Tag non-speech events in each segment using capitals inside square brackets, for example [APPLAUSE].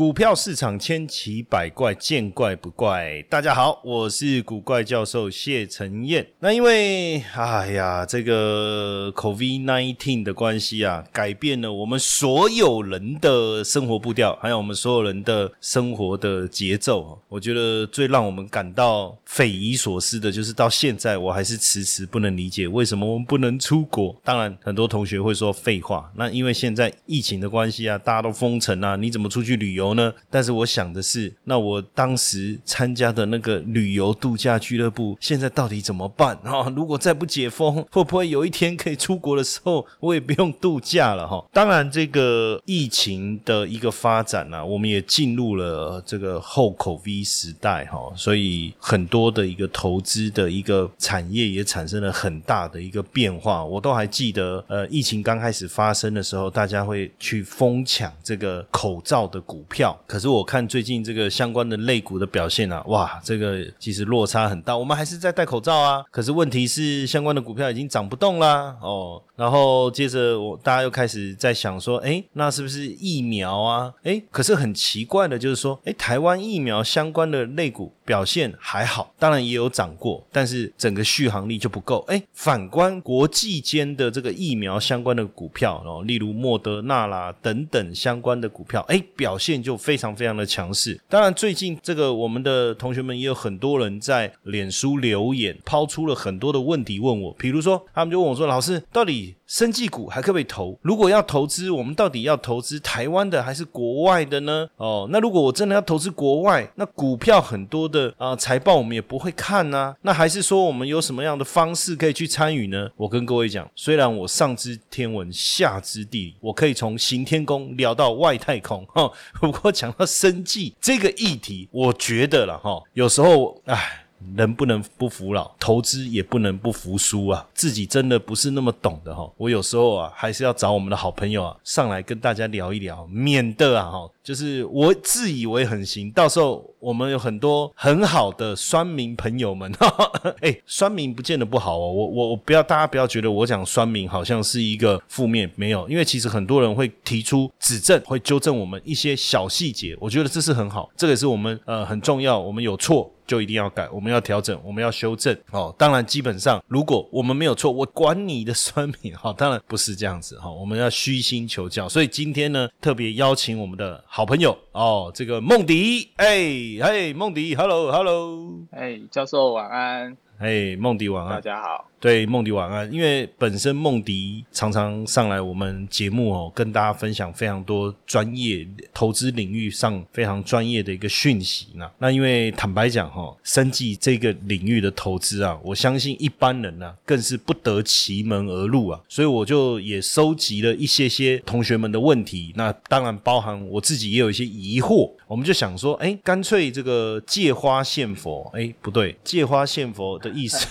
股票市场千奇百怪，见怪不怪。大家好，我是古怪教授谢承彦。那因为哎呀，这个 COVID nineteen 的关系啊，改变了我们所有人的生活步调，还有我们所有人的生活的节奏。我觉得最让我们感到匪夷所思的，就是到现在我还是迟迟不能理解，为什么我们不能出国。当然，很多同学会说废话。那因为现在疫情的关系啊，大家都封城啊，你怎么出去旅游呢？但是我想的是，那我当时参加的那个旅游度假俱乐部，现在到底怎么办啊？如果再不解封，会不会有一天可以出国的时候，我也不用度假了哈？当然，这个疫情的一个发展呢，我们也进入了这个后口 V 时代哈，所以很多的一个投资的一个产业也产生了很大的一个变化。我都还记得，呃，疫情刚开始发生的时候，大家会去疯抢这个口罩的股票。可是我看最近这个相关的类股的表现啊，哇，这个其实落差很大。我们还是在戴口罩啊，可是问题是相关的股票已经涨不动啦，哦。然后接着我大家又开始在想说，哎，那是不是疫苗啊？哎，可是很奇怪的就是说，哎，台湾疫苗相关的类股表现还好，当然也有涨过，但是整个续航力就不够。哎，反观国际间的这个疫苗相关的股票，哦，例如莫德纳啦等等相关的股票，哎，表现就非常非常的强势。当然，最近这个我们的同学们也有很多人在脸书留言，抛出了很多的问题问我，比如说他们就问我说，老师到底？生技股还可不可以投？如果要投资，我们到底要投资台湾的还是国外的呢？哦，那如果我真的要投资国外，那股票很多的啊，财报我们也不会看呐。那还是说我们有什么样的方式可以去参与呢？我跟各位讲，虽然我上知天文下知地理，我可以从行天宫聊到外太空哈。不过讲到生计这个议题，我觉得了哈，有时候唉。人不能不服老，投资也不能不服输啊！自己真的不是那么懂的哈，我有时候啊，还是要找我们的好朋友啊，上来跟大家聊一聊，免得啊哈，就是我自以为很行，到时候我们有很多很好的酸民朋友们，[LAUGHS] 哎，酸民不见得不好哦，我我我不要大家不要觉得我讲酸民好像是一个负面，没有，因为其实很多人会提出指正，会纠正我们一些小细节，我觉得这是很好，这个是我们呃很重要，我们有错。就一定要改，我们要调整，我们要修正哦。当然，基本上如果我们没有错，我管你的酸民哈。当然不是这样子哈，我们要虚心求教。所以今天呢，特别邀请我们的好朋友哦，这个孟迪，哎嘿，梦迪，Hello，Hello，哎，教授晚安，嘿，梦迪晚安，大家好。对梦迪晚安，因为本身梦迪常常上来我们节目哦，跟大家分享非常多专业投资领域上非常专业的一个讯息呢。那因为坦白讲哈，生计这个领域的投资啊，我相信一般人呢更是不得其门而入啊，所以我就也收集了一些些同学们的问题，那当然包含我自己也有一些疑惑，我们就想说，哎，干脆这个借花献佛，哎，不对，借花献佛的意思，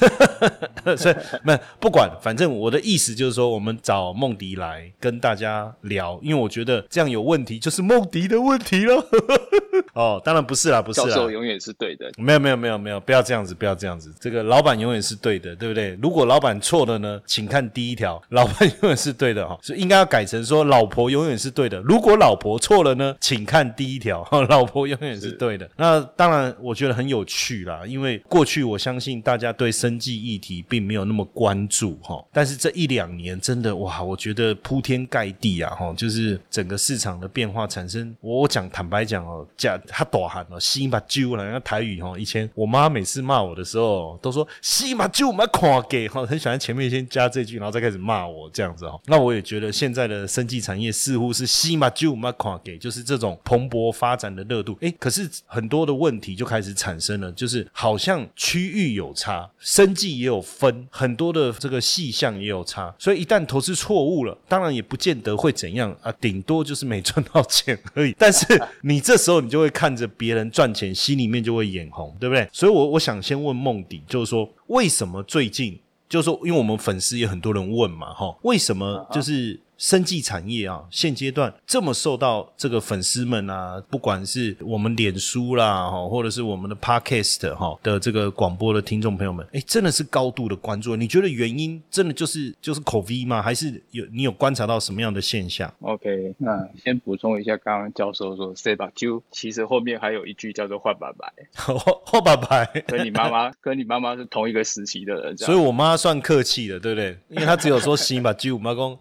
所以。[LAUGHS] 没不管，反正我的意思就是说，我们找梦迪来跟大家聊，因为我觉得这样有问题，就是梦迪的问题了。[LAUGHS] 哦，当然不是啦，不是啦，教授永远是对的。没有没有没有没有，不要这样子，不要这样子。这个老板永远是对的，对不对？如果老板错了呢，请看第一条，老板永远是对的哈，[LAUGHS] 所以应该要改成说，老婆永远是对的。如果老婆错了呢，请看第一条，老婆永远是对的。那当然，我觉得很有趣啦，因为过去我相信大家对生计议题并没有那么关注哈，但是这一两年真的哇，我觉得铺天盖地啊哈，就是整个市场的变化产生。我讲坦白讲哦，讲。假他大喊哦，西马酒啦，那台语哈，以前我妈每次骂我的时候都说西马酒嘛看给哈，很喜欢前面先加这句，然后再开始骂我这样子哈。那我也觉得现在的生技产业似乎是西马酒嘛看给，就是这种蓬勃发展的热度。哎，可是很多的问题就开始产生了，就是好像区域有差，生技也有分，很多的这个细项也有差，所以一旦投资错误了，当然也不见得会怎样啊，顶多就是没赚到钱而已。但是你这时候你就会看着别人赚钱，心里面就会眼红，对不对？所以，我我想先问梦迪，就是说为什么最近，就是说，因为我们粉丝也很多人问嘛，哈，为什么就是？生技产业啊，现阶段这么受到这个粉丝们啊，不管是我们脸书啦，哈，或者是我们的 Podcast 哈的这个广播的听众朋友们，哎，真的是高度的关注。你觉得原因真的就是就是口 V 吗？还是有你有观察到什么样的现象？OK，那先补充一下，刚刚教授说 “say 吧”，就其实后面还有一句叫做“换白白”，[LAUGHS] 换白白，跟你妈妈跟你妈妈是同一个时期的人，所以我妈算客气的，对不对？因为她只有说“行吧”，就我妈公。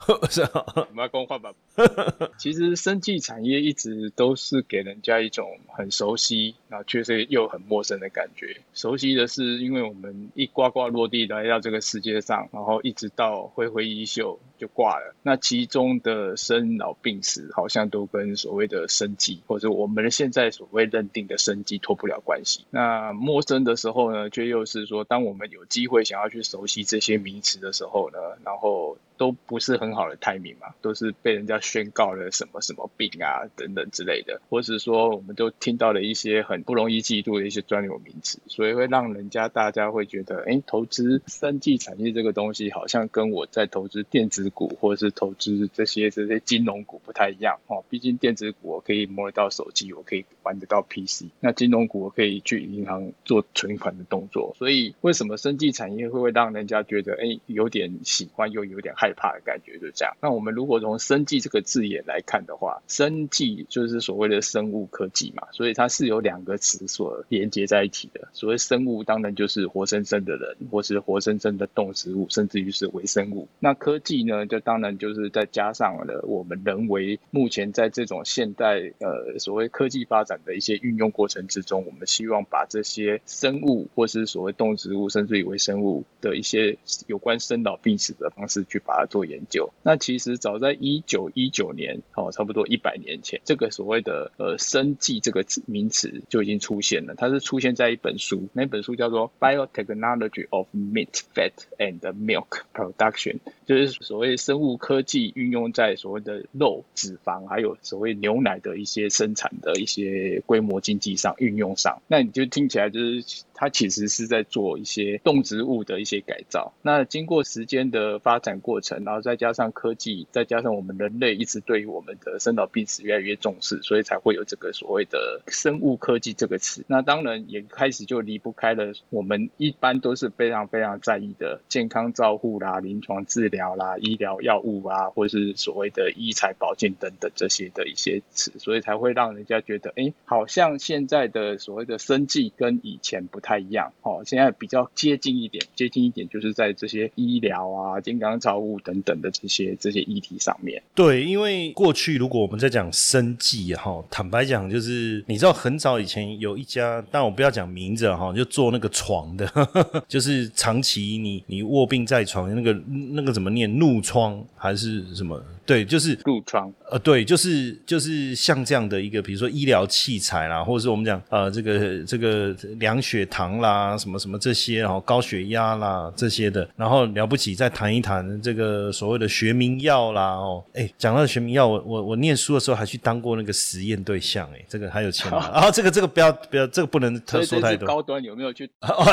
妈公换吧。[LAUGHS] 其实生技产业一直都是给人家一种很熟悉，然后却是又很陌生的感觉。熟悉的是，因为我们一呱呱落地来到这个世界上，然后一直到挥挥衣袖就挂了。那其中的生老病死，好像都跟所谓的生计，或者我们现在所谓认定的生计脱不了关系。那陌生的时候呢，却又是说，当我们有机会想要去熟悉这些名词的时候呢，然后都不是很好的 timing 嘛，都是被人家。宣告了什么什么病啊等等之类的，或是说我们都听到了一些很不容易记住的一些专有名词，所以会让人家大家会觉得，哎，投资生技产业这个东西好像跟我在投资电子股或者是投资这些这些金融股不太一样哦。毕竟电子股我可以摸得到手机，我可以玩得到 PC，那金融股我可以去银行做存款的动作。所以为什么生技产业会会让人家觉得，哎，有点喜欢又有点害害怕的感觉，就是这样。那我们如果从生技这个字眼来看的话，生技就是所谓的生物科技嘛，所以它是有两个词所连接在一起的。所谓生物，当然就是活生生的人，或是活生生的动植物，甚至于是微生物。那科技呢，就当然就是再加上了我们人为目前在这种现代呃所谓科技发展的一些运用过程之中，我们希望把这些生物或是所谓动植物，甚至于微生物的一些有关生老病死的方式去把做研究。那其实早在一九一九年，哦，差不多一百年前，这个所谓的呃生计这个名词就已经出现了。它是出现在一本书，那本书叫做《Biotechnology of Meat, Fat and Milk Production》，就是所谓生物科技运用在所谓的肉、脂肪，还有所谓牛奶的一些生产的一些规模经济上运用上。那你就听起来就是它其实是在做一些动植物的一些改造。那经过时间的发展过程，然后再加上科技，再加上我们人类。一直对于我们的生老病死越来越重视，所以才会有这个所谓的生物科技这个词。那当然也开始就离不开了我们一般都是非常非常在意的健康照护啦、临床治疗疗啦、医疗药物啊，或是所谓的医材保健等等这些的一些词，所以才会让人家觉得，哎，好像现在的所谓的生计跟以前不太一样哦，现在比较接近一点，接近一点就是在这些医疗啊、健康照护等等的这些这些议题上面。对。因为过去如果我们在讲生计哈，坦白讲就是你知道很早以前有一家，但我不要讲名字哈，就做那个床的，[LAUGHS] 就是长期你你卧病在床，那个那个怎么念？怒疮还是什么？对，就是褥疮。呃，对，就是就是像这样的一个，比如说医疗器材啦，或者是我们讲呃这个这个量血糖啦，什么什么这些，然后高血压啦这些的，然后了不起再谈一谈这个所谓的学名药啦哦，哎，讲到学名药，我我我念书的时候还去当过那个实验对象，哎，这个还有钱吗？然 [LAUGHS] 后这个这个不要不要，这个不能特说太多。高端有没有去？[LAUGHS] 哦，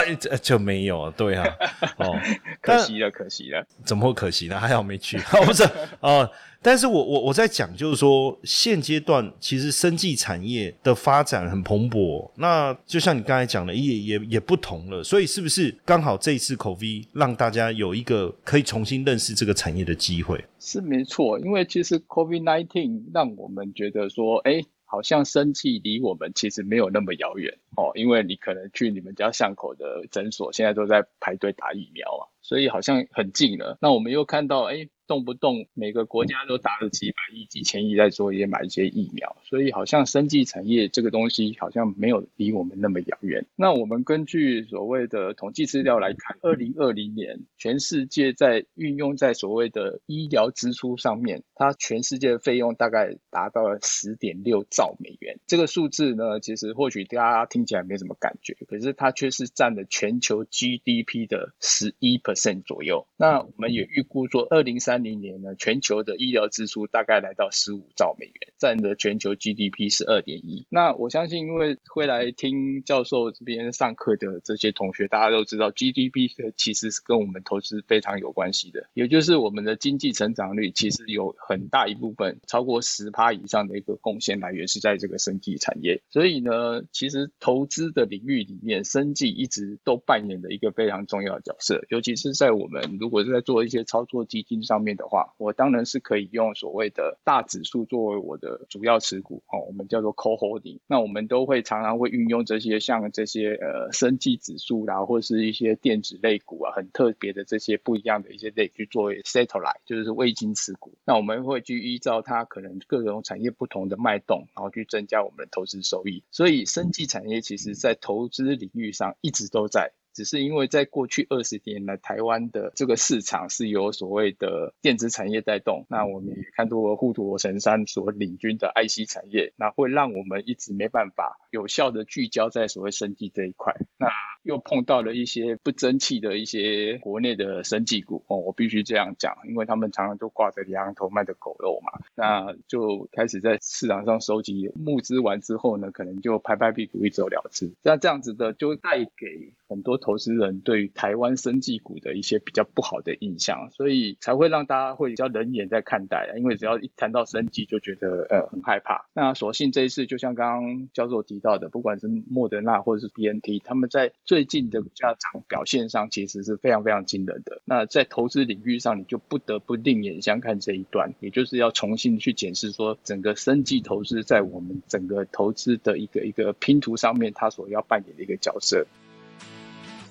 就没有，对啊，[LAUGHS] 哦，可惜了，可惜了，怎么会可惜呢？还好没去，不是哦。但是我我我在讲，就是说现阶段其实生技产业的发展很蓬勃，那就像你刚才讲的，也也也不同了。所以是不是刚好这一次口 V 让大家有一个可以重新认识这个产业的机会？是没错，因为其实 COVID nineteen 让我们觉得说，哎，好像生技离我们其实没有那么遥远哦，因为你可能去你们家巷口的诊所，现在都在排队打疫苗啊。所以好像很近了。那我们又看到，哎。动不动每个国家都打了几百亿、几千亿在做一些买一些疫苗，所以好像生技产业这个东西好像没有离我们那么遥远。那我们根据所谓的统计资料来看，二零二零年全世界在运用在所谓的医疗支出上面，它全世界的费用大概达到了十点六兆美元。这个数字呢，其实或许大家听起来没什么感觉，可是它却是占了全球 GDP 的十一 percent 左右。那我们也预估说，二零三三零年呢，全球的医疗支出大概来到十五兆美元，占的全球 GDP 是二点一。那我相信，因为会来听教授这边上课的这些同学，大家都知道 GDP 其实是跟我们投资非常有关系的，也就是我们的经济成长率其实有很大一部分，超过十趴以上的一个贡献来源是在这个生技产业。所以呢，其实投资的领域里面，生技一直都扮演着一个非常重要的角色，尤其是是在我们如果是在做一些操作基金上。面的话，我当然是可以用所谓的大指数作为我的主要持股哦，我们叫做 co-holding。那我们都会常常会运用这些像这些呃生技指数啦，或是一些电子类股啊，很特别的这些不一样的一些类去作为 satellite，就是卫星持股。那我们会去依照它可能各种产业不同的脉动，然后去增加我们的投资收益。所以生技产业其实在投资领域上一直都在。只是因为在过去二十年来，台湾的这个市场是由所谓的电子产业带动。那我们也看到护国神山所领军的 IC 产业，那会让我们一直没办法有效的聚焦在所谓生技这一块。那又碰到了一些不争气的一些国内的生技股哦，我必须这样讲，因为他们常常都挂着羊头卖的狗肉嘛。那就开始在市场上收集募资完之后呢，可能就拍拍屁股一走了之。那这样子的就带给很多。投资人对台湾生技股的一些比较不好的印象，所以才会让大家会比较冷眼在看待因为只要一谈到生技，就觉得呃很害怕。那所幸这一次，就像刚刚教授提到的，不管是莫德纳或者是 BNT，他们在最近的价涨表现上，其实是非常非常惊人的。那在投资领域上，你就不得不另眼相看这一段，也就是要重新去检视说，整个生技投资在我们整个投资的一个一个拼图上面，它所要扮演的一个角色。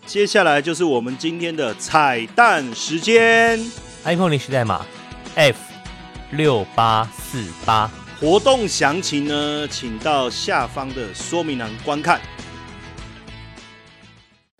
接下来就是我们今天的彩蛋时间，iPhone 历史代码 F 六八四八。活动详情呢，请到下方的说明栏观看。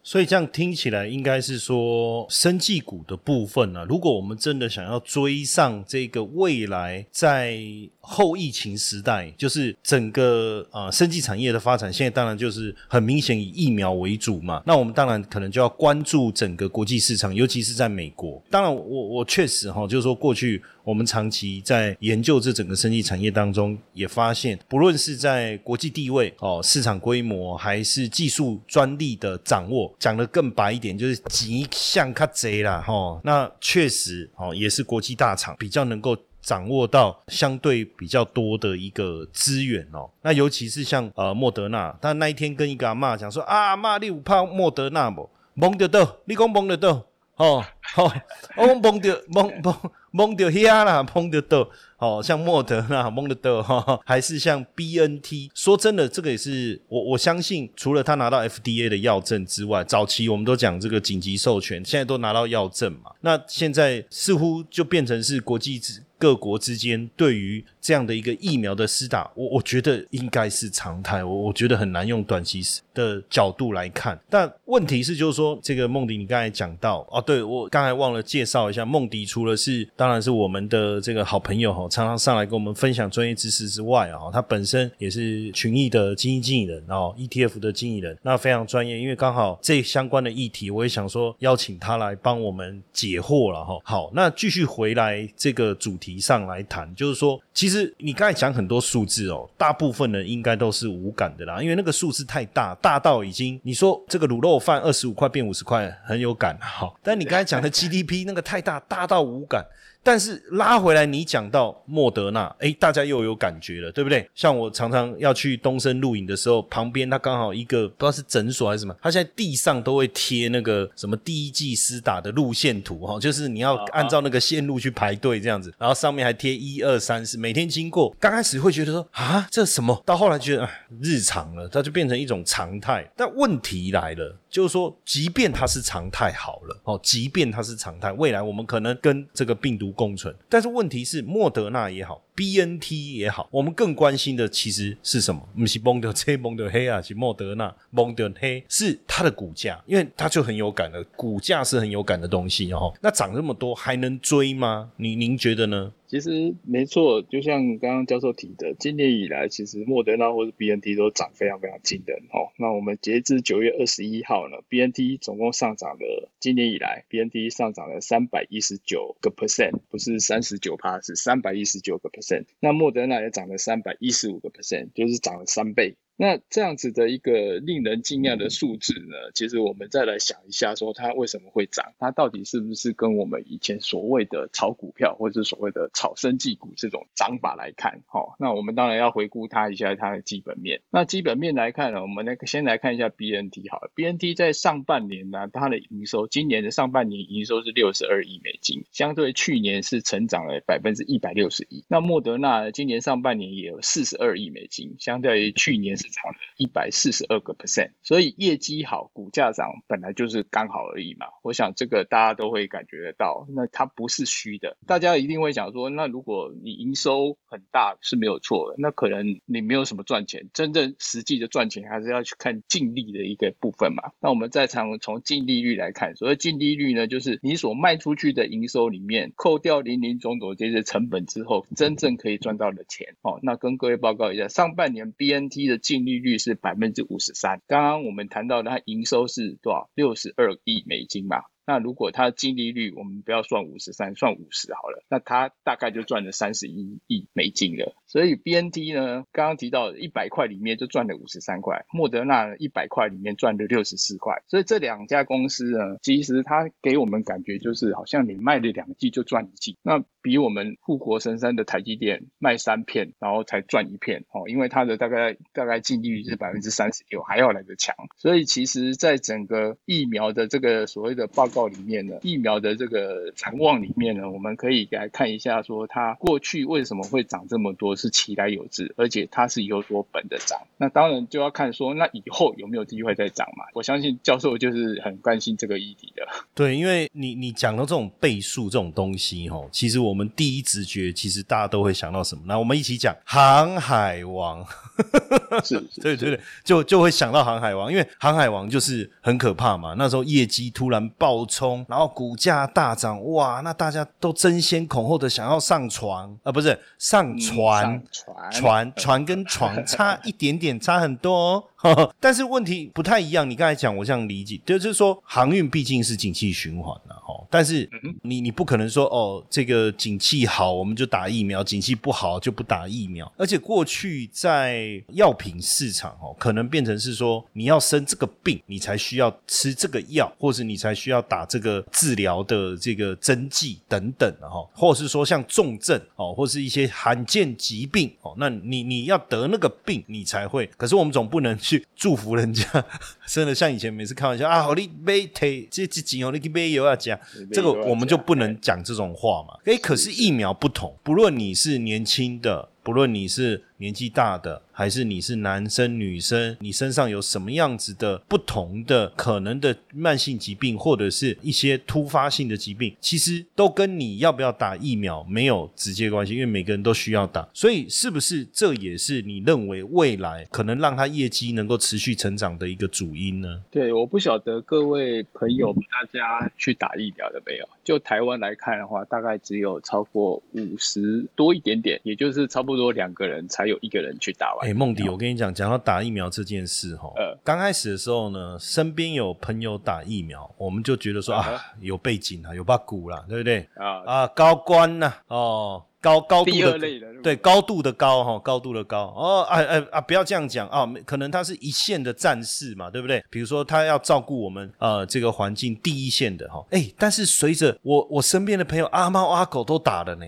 所以这样听起来，应该是说生技股的部分呢，如果我们真的想要追上这个未来在。后疫情时代，就是整个呃生技产业的发展，现在当然就是很明显以疫苗为主嘛。那我们当然可能就要关注整个国际市场，尤其是在美国。当然，我我确实哈，就是说过去我们长期在研究这整个生技产业当中，也发现，不论是在国际地位哦、市场规模，还是技术专利的掌握，讲的更白一点，就是极像卡贼啦哈。那确实哦，也是国际大厂比较能够。掌握到相对比较多的一个资源哦，那尤其是像呃莫德纳，他那一天跟一个阿妈讲说啊，阿妈你有怕莫德纳不？蒙得到，你讲蒙得到，哦，好，我蒙得蒙蒙蒙得遐啦，蒙得到。哦，像莫德纳、蒙德德哈，还是像 B N T。说真的，这个也是我我相信，除了他拿到 F D A 的药证之外，早期我们都讲这个紧急授权，现在都拿到药证嘛。那现在似乎就变成是国际各国之间对于这样的一个疫苗的施打，我我觉得应该是常态。我我觉得很难用短期的角度来看。但问题是，就是说这个梦迪，你刚才讲到哦，对我刚才忘了介绍一下，梦迪除了是当然是我们的这个好朋友哈。常常上来跟我们分享专业知识之外啊，他本身也是群益的基金经理人哦，ETF 的经理人，那非常专业。因为刚好这相关的议题，我也想说邀请他来帮我们解惑了哈。好，那继续回来这个主题上来谈，就是说，其实你刚才讲很多数字哦，大部分人应该都是无感的啦，因为那个数字太大，大到已经你说这个卤肉饭二十五块变五十块很有感哈，但你刚才讲的 GDP 那个太大，大到无感。但是拉回来，你讲到莫德纳，哎，大家又有感觉了，对不对？像我常常要去东升录影的时候，旁边他刚好一个不知道是诊所还是什么，他现在地上都会贴那个什么第一季施打的路线图哈，就是你要按照那个线路去排队这样子，然后上面还贴一二三四，每天经过，刚开始会觉得说啊这什么，到后来觉得日常了，它就变成一种常态。但问题来了。就是说，即便它是常态好了，哦，即便它是常态，未来我们可能跟这个病毒共存，但是问题是，莫德纳也好。B N T 也好，我们更关心的其实是什么？不是蒙德车 [LAUGHS] 蒙德黑啊，是莫德纳蒙德黑，是它的股价，因为它就很有感的，股价是很有感的东西哦。那涨这么多还能追吗？您您觉得呢？其实没错，就像刚刚教授提的，今年以来，其实莫德纳或者 B N T 都涨非常非常惊人哦。那我们截至九月二十一号呢，B N T 总共上涨了，今年以来 B N T 上涨了三百一十九个 percent，不是三十九趴，是三百一十九个 percent。那莫德纳也涨了三百一十五个 percent，就是涨了三倍。那这样子的一个令人惊讶的数字呢，其实我们再来想一下，说它为什么会涨？它到底是不是跟我们以前所谓的炒股票，或者是所谓的炒生技股这种涨法来看？好，那我们当然要回顾它一下它的基本面。那基本面来看呢，我们来先来看一下 BNT 好了。BNT 在上半年呢，它的营收，今年的上半年营收是六十二亿美金，相对去年是成长了百分之一百六十一。那莫德纳今年上半年也有四十二亿美金，相对于去年。涨了一百四十二个 percent，所以业绩好，股价涨本来就是刚好而已嘛。我想这个大家都会感觉得到，那它不是虚的。大家一定会想说，那如果你营收很大是没有错的，那可能你没有什么赚钱，真正实际的赚钱还是要去看净利的一个部分嘛。那我们再从从净利率来看，所谓净利率呢，就是你所卖出去的营收里面扣掉零零总总这些成本之后，真正可以赚到的钱。哦，那跟各位报告一下，上半年 BNT 的净净利率是百分之五十三。刚刚我们谈到它营收是多少？六十二亿美金嘛。那如果它净利率，我们不要算五十三，算五十好了，那它大概就赚了三十一亿美金了。所以 B N T 呢，刚刚提到一百块里面就赚了五十三块，莫德纳一百块里面赚了六十四块。所以这两家公司呢，其实它给我们感觉就是好像你卖了两季就赚一季，那比我们护国神山的台积电卖三片然后才赚一片哦，因为它的大概大概净利率是百分之三十六，还要来得强。所以其实在整个疫苗的这个所谓的报告里面呢，疫苗的这个展望里面呢，我们可以来看一下，说它过去为什么会涨这么多，是其来有之，而且它是有所本的涨。那当然就要看说，那以后有没有机会再涨嘛？我相信教授就是很关心这个议题的。对，因为你你讲到这种倍数这种东西，哦，其实我们第一直觉，其实大家都会想到什么？那我们一起讲航海王，[LAUGHS] 是，对对对，就就会想到航海王，因为航海王就是很可怕嘛。那时候业绩突然爆冲。然后股价大涨，哇！那大家都争先恐后的想要上床啊，不是上船，船船跟床差一点点，差很多哦。[LAUGHS] 但是问题不太一样，你刚才讲，我这样理解，就是说航运毕竟是景气循环了哈。但是你你不可能说哦，这个景气好我们就打疫苗，景气不好就不打疫苗。而且过去在药品市场哦，可能变成是说你要生这个病，你才需要吃这个药，或是你才需要打这个治疗的这个针剂等等哈，或是说像重症哦，或是一些罕见疾病哦，那你你要得那个病，你才会。可是我们总不能去。祝福人家，[LAUGHS] 真的像以前每次开玩笑啊，好你买腿这这几哦，你去买油啊讲，这个我们就不能讲这种话嘛。哎，可是。疫苗不同，不论你是年轻的，不论你是。年纪大的，还是你是男生女生，你身上有什么样子的不同的可能的慢性疾病，或者是一些突发性的疾病，其实都跟你要不要打疫苗没有直接关系，因为每个人都需要打。所以，是不是这也是你认为未来可能让他业绩能够持续成长的一个主因呢？对，我不晓得各位朋友大家去打疫苗了没有？就台湾来看的话，大概只有超过五十多一点点，也就是差不多两个人才有。一个人去打完。哎，梦迪，我跟你讲，讲到打疫苗这件事哈，呃，刚开始的时候呢，身边有朋友打疫苗，我们就觉得说啊，有背景啊，有把鼓啦，对不对？啊啊，高官呐，哦。高高度的对高度的高哈高度的高。哦哎哎啊不要这样讲啊可能他是一线的战士嘛对不对？比如说他要照顾我们呃这个环境第一线的哈。哎但是随着我我身边的朋友阿猫阿狗都打了呢。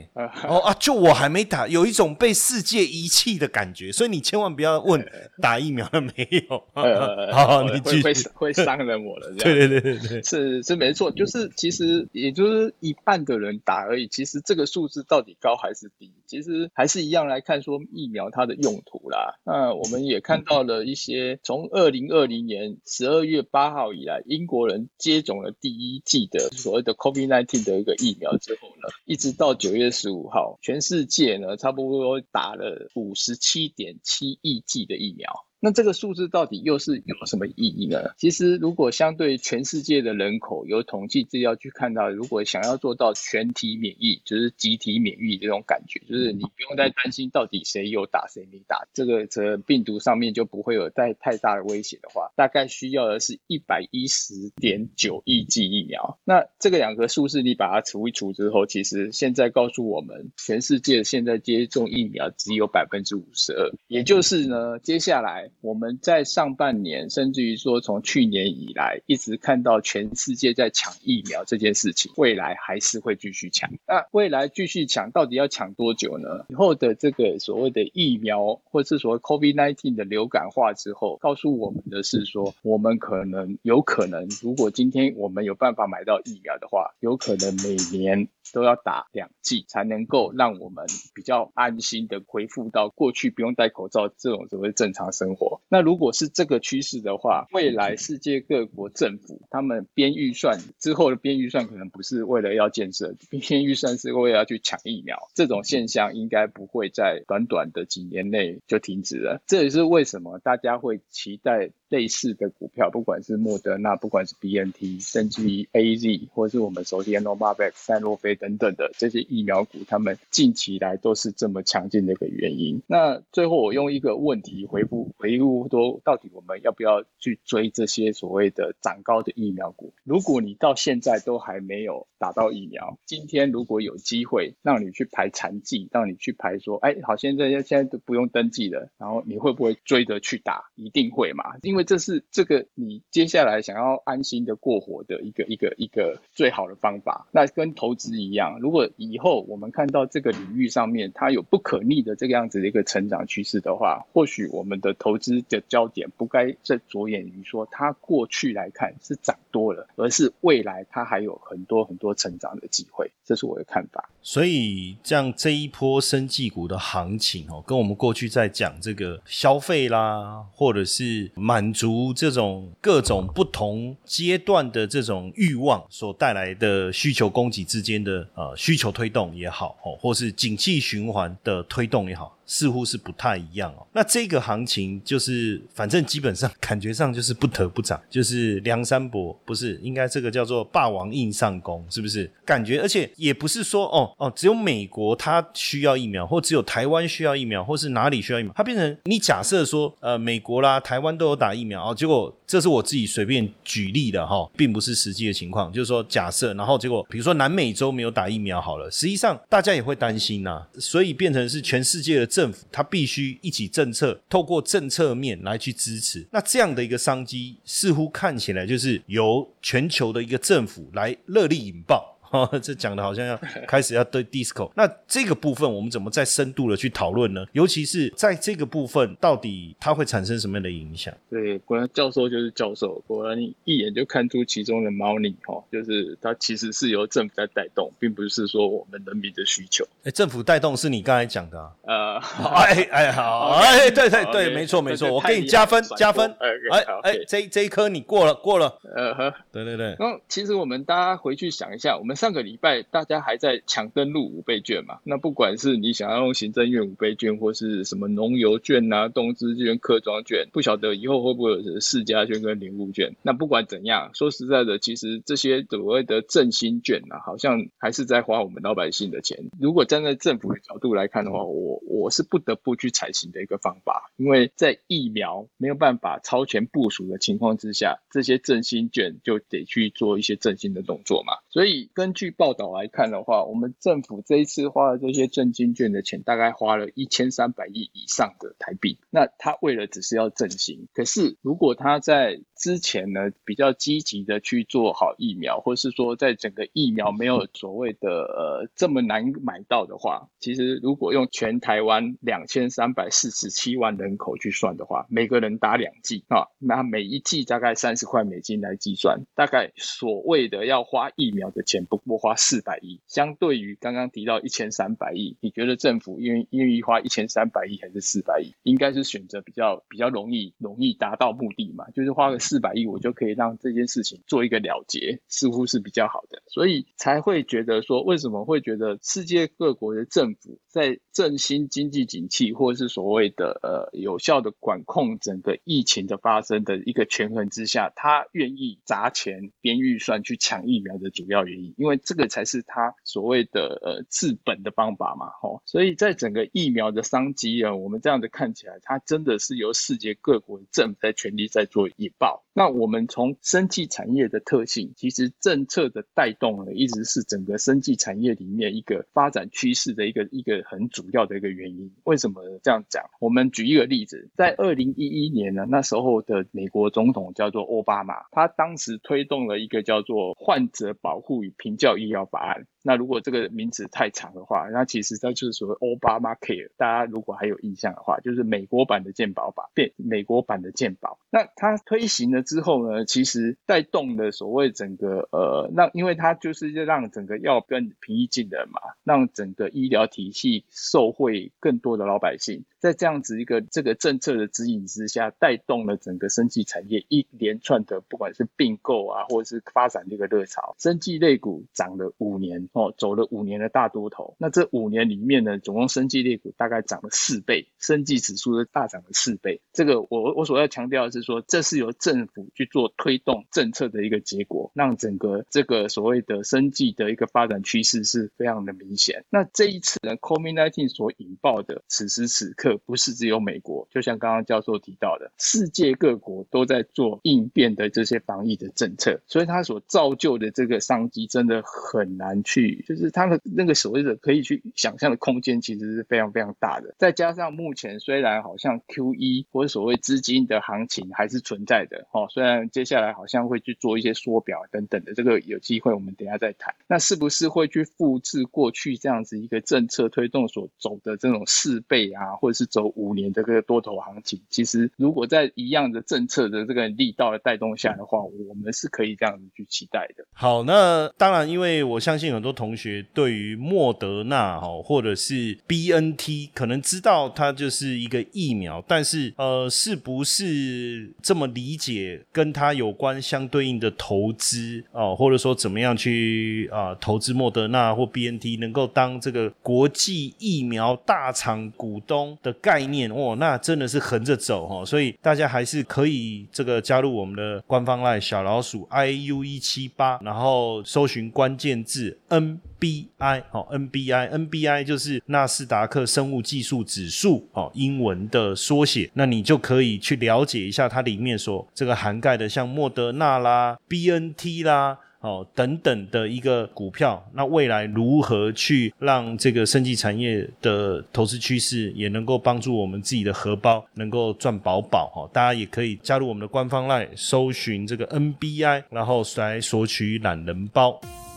哦啊就我还没打有一种被世界遗弃的感觉所以你千万不要问 [LAUGHS] 打疫苗了没有。[LAUGHS] 好你会会会伤人我了对对对对对。是是没错就是其实也就是一半的人打而已其实这个数字到底高还？还是低？其实还是一样来看说疫苗它的用途啦。那我们也看到了一些，从二零二零年十二月八号以来，英国人接种了第一剂的所谓的 COVID-19 的一个疫苗之后呢，一直到九月十五号，全世界呢差不多打了五十七点七亿剂的疫苗。那这个数字到底又是有什么意义呢？其实，如果相对全世界的人口有统计资料去看到，如果想要做到全体免疫，就是集体免疫这种感觉，就是你不用再担心到底谁有打谁没打，这个这病毒上面就不会有太太大的威胁的话，大概需要的是一百一十点九亿剂疫苗。那这个两个数字你把它除一除之后，其实现在告诉我们，全世界现在接种疫苗只有百分之五十二，也就是呢，接下来。我们在上半年，甚至于说从去年以来，一直看到全世界在抢疫苗这件事情，未来还是会继续抢。那未来继续抢，到底要抢多久呢？以后的这个所谓的疫苗，或是所谓 COVID-19 的流感化之后，告诉我们的是说，我们可能有可能，如果今天我们有办法买到疫苗的话，有可能每年都要打两剂，才能够让我们比较安心的恢复到过去不用戴口罩这种所谓正常生活。那如果是这个趋势的话，未来世界各国政府他们编预算之后的编预算，可能不是为了要建设，编预算是为了要去抢疫苗。这种现象应该不会在短短的几年内就停止了。这也是为什么大家会期待。类似的股票，不管是莫德纳，不管是 B N T，甚至于 A Z，或是我们熟悉的 Novavax、赛诺菲等等的这些疫苗股，他们近期来都是这么强劲的一个原因。那最后我用一个问题回复回复说，到底我们要不要去追这些所谓的涨高的疫苗股？如果你到现在都还没有打到疫苗，今天如果有机会让你去排残剂，让你去排说，哎，好，现在现在都不用登记了，然后你会不会追着去打？一定会嘛，因为因为这是这个你接下来想要安心的过活的一个一个一个最好的方法。那跟投资一样，如果以后我们看到这个领域上面它有不可逆的这个样子的一个成长趋势的话，或许我们的投资的焦点不该再着眼于说它过去来看是涨多了，而是未来它还有很多很多成长的机会。这是我的看法。所以，这样这一波生技股的行情哦，跟我们过去在讲这个消费啦，或者是满满足这种各种不同阶段的这种欲望所带来的需求供给之间的呃需求推动也好哦，或是景气循环的推动也好。似乎是不太一样哦。那这个行情就是，反正基本上感觉上就是不得不涨，[LAUGHS] 就是梁山伯不是应该这个叫做霸王硬上弓，是不是？感觉而且也不是说哦哦，只有美国它需要疫苗，或只有台湾需要疫苗，或是哪里需要疫苗，它变成你假设说呃美国啦、台湾都有打疫苗哦，结果这是我自己随便举例的哈，并不是实际的情况，就是说假设，然后结果比如说南美洲没有打疫苗好了，实际上大家也会担心呐，所以变成是全世界的。政府它必须一起政策，透过政策面来去支持。那这样的一个商机，似乎看起来就是由全球的一个政府来热力引爆。[LAUGHS] 这讲的好像要开始要对 disco，那这个部分我们怎么再深度的去讨论呢？尤其是在这个部分，到底它会产生什么样的影响？对，果然教授就是教授，果然你一眼就看出其中的猫腻哈，就是它其实是由政府在带动，并不是说我们人民的需求。哎，政府带动是你刚才讲的啊？呃，[LAUGHS] 哎哎 [LAUGHS] 好，哎对对对，没错没错，我给你加分加分。哎哎，这这一科你过了过了。呃呵，对对对。那其实我们大家回去想一下，我们上。个礼拜大家还在抢登录五倍券嘛？那不管是你想要用行政院五倍券，或是什么农油券啊、东资券、客庄券，不晓得以后会不会有世家券跟零物券？那不管怎样，说实在的，其实这些所谓的振兴券啊，好像还是在花我们老百姓的钱。如果站在政府的角度来看的话，我我是不得不去采行的一个方法，因为在疫苗没有办法超前部署的情况之下，这些振兴券就得去做一些振兴的动作嘛。所以跟根据报道来看的话，我们政府这一次花的这些振兴券的钱，大概花了一千三百亿以上的台币。那他为了只是要振兴，可是如果他在之前呢比较积极的去做好疫苗，或是说在整个疫苗没有所谓的呃这么难买到的话，其实如果用全台湾两千三百四十七万人口去算的话，每个人打两剂啊，那每一剂大概三十块美金来计算，大概所谓的要花疫苗的钱不过花四百亿，相对于刚刚提到一千三百亿，你觉得政府愿意愿意花一千三百亿还是四百亿？应该是选择比较比较容易容易达到目的嘛，就是花个四百亿，我就可以让这件事情做一个了结，似乎是比较好的，所以才会觉得说，为什么会觉得世界各国的政府在振兴经济景气，或是所谓的呃有效的管控整个疫情的发生的一个权衡之下，他愿意砸钱编预算去抢疫苗的主要原因，因为这个才是他所谓的呃治本的方法嘛，吼，所以在整个疫苗的商机啊，我们这样子看起来，它真的是由世界各国政府在全力在做引爆。那我们从生技产业的特性，其实政策的带动呢，一直是整个生技产业里面一个发展趋势的一个一个很主要的一个原因。为什么这样讲？我们举一个例子，在二零一一年呢，那时候的美国总统叫做奥巴马，他当时推动了一个叫做患者保护与平教医疗法案。那如果这个名字太长的话，那其实它就是所谓 Obama Care。大家如果还有印象的话，就是美国版的健保法，变美国版的健保。那它推行了之后呢，其实带动的所谓整个呃，那因为它就是让整个药更平易近人嘛，让整个医疗体系受惠更多的老百姓。在这样子一个这个政策的指引之下，带动了整个生技产业一连串的不管是并购啊，或者是发展这个热潮，生技类股涨了五年哦，走了五年的大多头。那这五年里面呢，总共生技类股大概涨了四倍，生技指数是大涨了四倍。这个我我所要强调的是说，这是由政府去做推动政策的一个结果，让整个这个所谓的生技的一个发展趋势是非常的明显。那这一次呢，COVID-19 所引爆的此时此刻。不是只有美国，就像刚刚教授提到的，世界各国都在做应变的这些防疫的政策，所以它所造就的这个商机真的很难去，就是它的那个所谓的可以去想象的空间其实是非常非常大的。再加上目前虽然好像 Q E 或者所谓资金的行情还是存在的，哦，虽然接下来好像会去做一些缩表等等的，这个有机会我们等下再谈。那是不是会去复制过去这样子一个政策推动所走的这种四倍啊，或者是？走五年这个多头行情，其实如果在一样的政策的这个力道的带动下的话，我们是可以这样子去期待的。好，那当然，因为我相信很多同学对于莫德纳哈或者是 B N T 可能知道它就是一个疫苗，但是呃，是不是这么理解跟它有关相对应的投资哦，或者说怎么样去啊投资莫德纳或 B N T 能够当这个国际疫苗大厂股东的？概念哦，那真的是横着走哈，所以大家还是可以这个加入我们的官方号小老鼠 i u 一七八，然后搜寻关键字 NBI 哦，NBI NBI 就是纳斯达克生物技术指数哦，英文的缩写，那你就可以去了解一下它里面所这个涵盖的，像莫德纳啦、BNT 啦。哦，等等的一个股票，那未来如何去让这个升级产业的投资趋势也能够帮助我们自己的荷包能够赚饱饱？哈，大家也可以加入我们的官方 LINE，搜寻这个 NBI，然后来索取懒人包。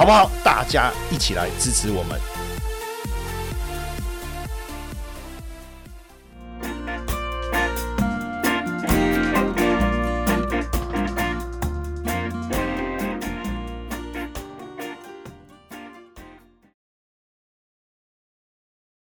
好不好？大家一起来支持我们。